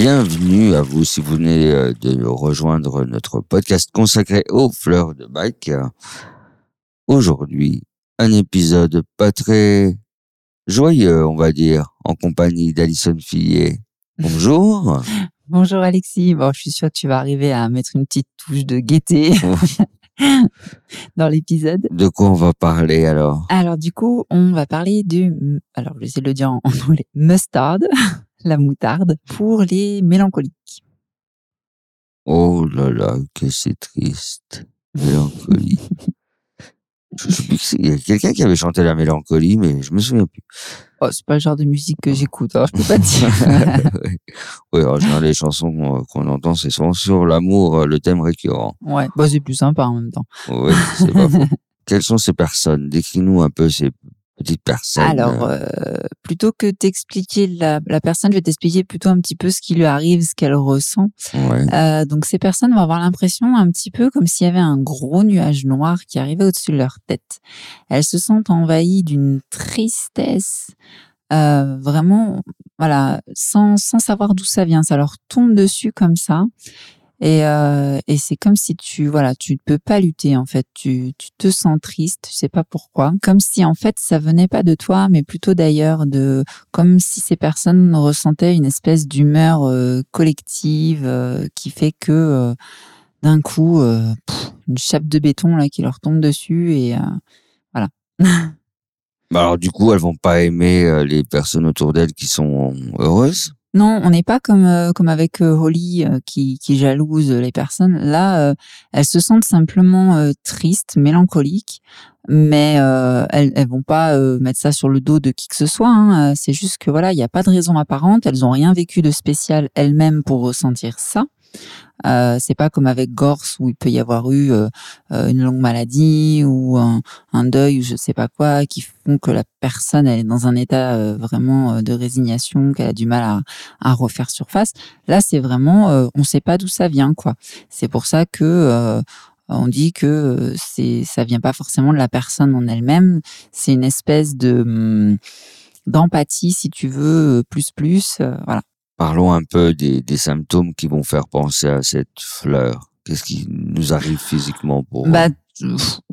Bienvenue à vous si vous venez euh, de rejoindre notre podcast consacré aux fleurs de bac. Aujourd'hui, un épisode pas très joyeux, on va dire, en compagnie d'Alison Fillet. Bonjour. Bonjour Alexis. Bon, je suis sûre que tu vas arriver à mettre une petite touche de gaieté dans l'épisode. De quoi on va parler alors? Alors du coup, on va parler du, alors je vais essayer de le dire en anglais, mustard, la moutarde, pour les mélancoliques. Oh là là, que c'est triste. Mélancolie. Il y a quelqu'un qui avait chanté la mélancolie, mais je me souviens plus. Oh, c'est pas le genre de musique que j'écoute, alors je peux pas dire. oui, en général, les chansons qu'on entend, c'est souvent sur l'amour, euh, le thème récurrent. ouais, bah, c'est plus sympa en même temps. Oui, c'est pas faux. Quelles sont ces personnes? Décris-nous un peu ces Alors, euh, euh, plutôt que t'expliquer la, la personne, je vais t'expliquer plutôt un petit peu ce qui lui arrive, ce qu'elle ressent. ouais. Euh, donc ces personnes vont avoir l'impression un petit peu comme s'il y avait un gros nuage noir qui arrivait au-dessus de leur tête. Elles se sentent envahies d'une tristesse, euh, vraiment, voilà, sans, sans savoir d'où ça vient. Ça leur tombe dessus comme ça. Et, euh, et c'est comme si tu voilà tu ne peux pas lutter en fait. Tu, tu te sens triste tu sais pas pourquoi. Comme si en fait ça venait pas de toi mais plutôt d'ailleurs de comme si ces personnes ressentaient une espèce d'humeur euh, collective euh, qui fait que euh, d'un coup euh, une chape de béton là qui leur tombe dessus et euh, voilà. Bah alors, du coup, elles vont pas aimer les personnes autour d'elles qui sont heureuses? Non on n'est pas comme euh, comme avec euh, Holly euh, qui qui jalouse les personnes. Là euh, elles se sentent simplement euh, tristes mélancoliques mais elles elles vont pas mettre ça sur le dos de qui que ce soit hein. C'est juste que voilà il n'y a pas de raison apparente. Elles ont rien vécu de spécial elles-mêmes pour ressentir ça Euh, c'est pas comme avec Gorse où il peut y avoir eu euh, euh, une longue maladie ou un, deuil ou je sais pas quoi qui font que la personne elle est dans un état vraiment de résignation qu'elle a du mal à, refaire surface. Là c'est vraiment on sait pas d'où ça vient quoi. C'est pour ça que on dit que c'est ça vient pas forcément de la personne en elle-même. C'est une espèce de hum, d'empathie si tu veux plus plus voilà Parlons un peu des, des symptômes qui vont faire penser à cette fleur. Qu'est-ce qui nous arrive physiquement pour Bah,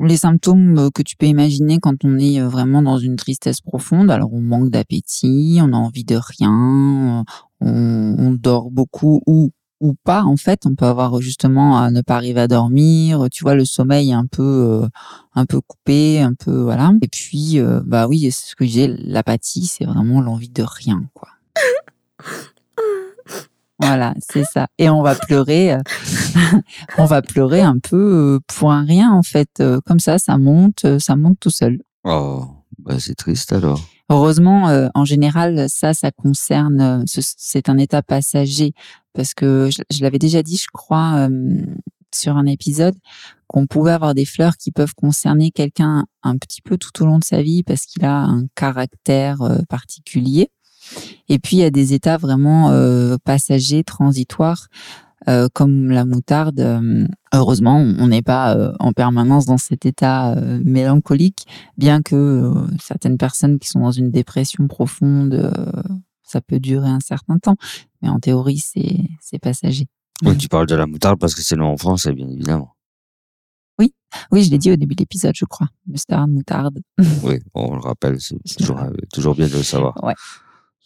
les symptômes euh, que tu peux imaginer quand on est euh, vraiment dans une tristesse profonde. Alors, on manque d'appétit, on a envie de rien, euh, on, on dort beaucoup ou ou pas. En fait, on peut avoir justement à ne pas arriver à dormir. Tu vois, le sommeil est un peu euh, un peu coupé, un peu voilà. Et puis, euh, bah oui, c'est ce que je disais, l'apathie, c'est vraiment l'envie de rien, quoi. Voilà, c'est ça. Et on va pleurer, euh, on va pleurer un peu euh, pour un rien en fait. Euh, Comme ça, ça monte, ça monte tout seul. Oh, bah c'est triste alors. Heureusement, euh, en général, ça, ça concerne, ce- c'est un état passager parce que je, je l'avais déjà dit, je crois, euh, sur un épisode, qu'on pouvait avoir des fleurs qui peuvent concerner quelqu'un un petit peu tout au long de sa vie parce qu'il a un caractère particulier. Et puis, il y a des états vraiment euh, passagers, transitoires, euh, comme la moutarde. euh, heureusement, on n'est pas en permanence dans cet état mélancolique, bien que certaines personnes qui sont dans une dépression profonde, ça peut durer un certain temps. Mais en théorie, c'est passager. Oui, tu parles de la moutarde parce que c'est nom en français, bien évidemment. Oui, je l'ai dit au début de l'épisode, je crois. Mustard, moutarde. Oui, on le rappelle, c'est toujours, toujours bien de le savoir. Ouais.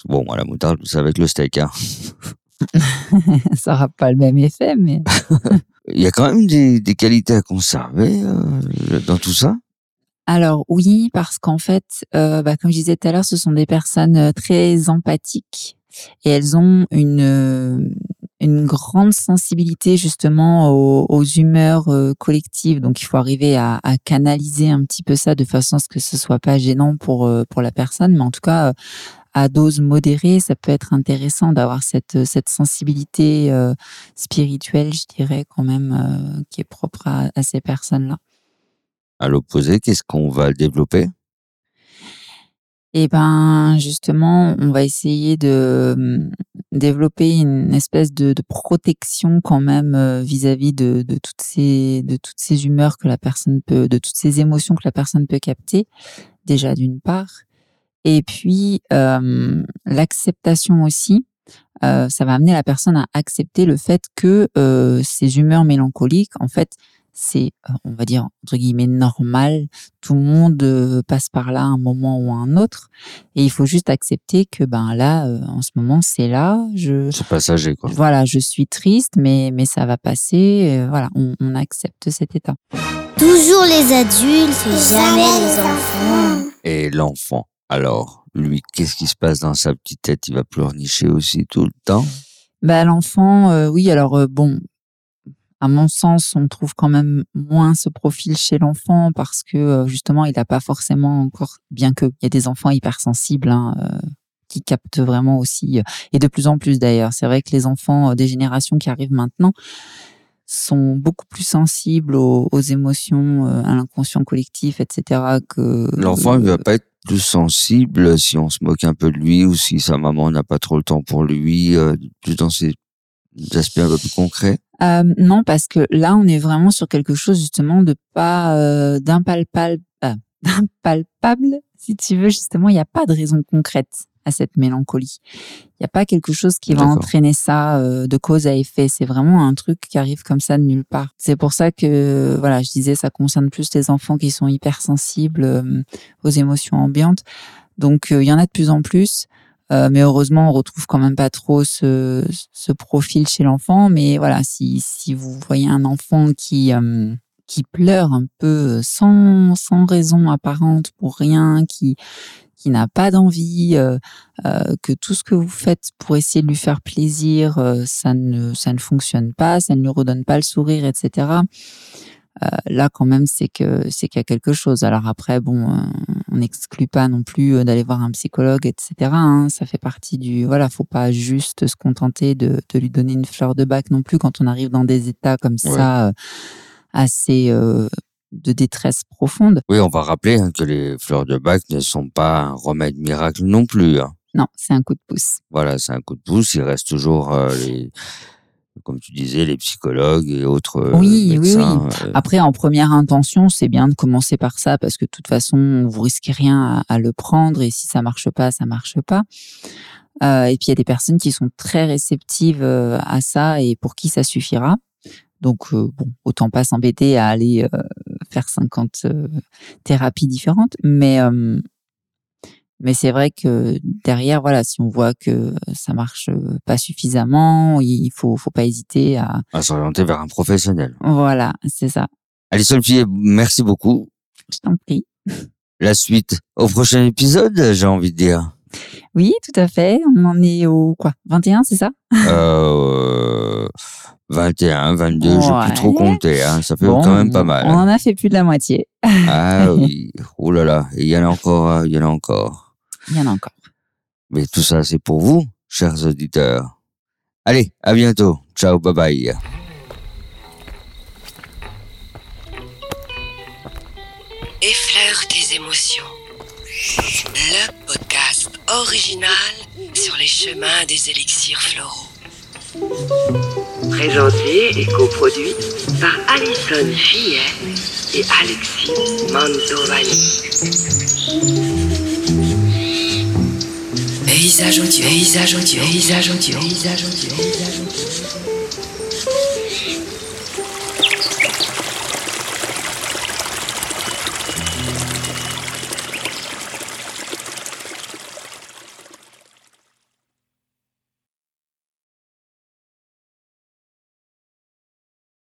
Bon, moi, la moutarde, c'est avec le steak. Hein. ça n'aura pas le même effet, mais Il y a quand même des, des qualités à conserver euh, dans tout ça? Alors oui, parce qu'en fait, euh, bah, comme je disais tout à l'heure, ce sont des personnes euh, très empathiques et elles ont une une grande sensibilité justement aux, aux humeurs euh, collectives. Donc il faut arriver à, à canaliser un petit peu ça de façon à ce que ce soit pas gênant pour pour la personne, mais en tout cas à dose modérée, ça peut être intéressant d'avoir cette, cette sensibilité euh, spirituelle, je dirais, quand même, euh, qui est propre à, à ces personnes-là. À l'opposé, qu'est-ce qu'on va développer? Et ben justement, on va essayer de hum, développer une espèce de, de protection quand même euh, vis-à-vis de, de toutes ces de toutes ces humeurs que la personne peut, de toutes ces émotions que la personne peut capter. Déjà d'une part, et puis euh, l'acceptation aussi. euh, ça va amener la personne à accepter le fait que euh, ces humeurs mélancoliques, en fait, c'est, euh, on va dire, entre guillemets, normal. Tout le monde euh, passe par là à un moment ou à un autre. Et il faut juste accepter que, ben là, euh, en ce moment, c'est là. Je, C'est passager, quoi. voilà, je suis triste, mais, mais ça va passer. euh, voilà, on, on accepte cet état. Toujours les adultes et jamais les enfants. Et l'enfant, alors, lui, qu'est-ce qui se passe dans sa petite tête? Il va pleurnicher aussi tout le temps? Bah, l'enfant, euh, oui, alors euh, bon, à mon sens, on trouve quand même moins ce profil chez l'enfant parce que euh, justement, il n'a pas forcément encore, bien que il y a des enfants hypersensibles hein, euh, qui captent vraiment aussi, et de plus en plus d'ailleurs. C'est vrai que les enfants des générations qui arrivent maintenant sont beaucoup plus sensibles aux, aux émotions, euh, à l'inconscient collectif, etc. que L'enfant, il va pas être plus sensible si on se moque un peu de lui ou si sa maman n'a pas trop le temps pour lui, euh, plus dans ces aspects un peu plus concrets? Euh, non, parce que là, on est vraiment sur quelque chose justement de pas euh, d'impalpable, euh, d'impalpable, si tu veux. Justement, il n'y a pas de raison concrète à cette mélancolie. Il n'y a pas quelque chose qui va entraîner ça euh, de cause à effet. C'est vraiment un truc qui arrive comme ça de nulle part. C'est pour ça que, voilà, je disais, ça concerne plus les enfants qui sont hypersensibles euh, aux émotions ambiantes. Donc, euh, il y en a de plus en plus. Euh, mais heureusement, on retrouve quand même pas trop ce, ce profil chez l'enfant. Mais voilà, si, si vous voyez un enfant qui, euh, qui pleure un peu sans, sans raison apparente pour rien, qui, qui n'a pas d'envie, euh, euh, que tout ce que vous faites pour essayer de lui faire plaisir, euh, ça, ne, ça ne fonctionne pas, ça ne lui redonne pas le sourire, etc. Euh, là, quand même, c'est que c'est qu'il y a quelque chose. Alors après, bon, euh, on n'exclut pas non plus euh, d'aller voir un psychologue, etc. hein. ça fait partie du voilà, faut pas juste se contenter de, de lui donner une fleur de bac non plus quand on arrive dans des états comme ça euh, assez euh, de détresse profonde. Oui, on va rappeler hein, que les fleurs de bac ne sont pas un remède miracle non plus. hein. Non, c'est un coup de pouce. Voilà, c'est un coup de pouce. Il reste toujours euh, les, comme tu disais, les psychologues et autres euh, Oui, oui, médecins. euh, Après, en première intention, c'est bien de commencer par ça parce que de toute façon, vous risquez rien à, à le prendre et si ça marche pas, ça marche pas. Euh, et puis il y a des personnes qui sont très réceptives à ça et pour qui ça suffira. Donc euh, bon, autant pas s'embêter à aller euh, faire 50 euh, thérapies différentes, mais euh, mais c'est vrai que derrière, voilà, si on voit que ça marche pas suffisamment, il faut faut pas hésiter à à s'orienter vers un professionnel. voilà, c'est ça. Allez, Sophie, merci beaucoup. Je t'en prie. La suite au prochain épisode, j'ai envie de dire. Oui, tout à fait. On en est au quoi? 21, c'est ça? Euh, 21, 22, j'ai Ouais. plus trop compté. Hein. Ça fait Bon, quand même pas mal. On en a fait plus de la moitié. Ah oui. Oh là là. Et Il y en a encore, euh, il y en a encore. Il y en a encore. Mais tout ça, c'est pour vous, chers auditeurs. Allez, à bientôt. Ciao, bye bye. Effleure tes émotions. Le podcast original sur les chemins des élixirs floraux. Présenté et coproduit par Alison Fillet et Alexis Mantovani.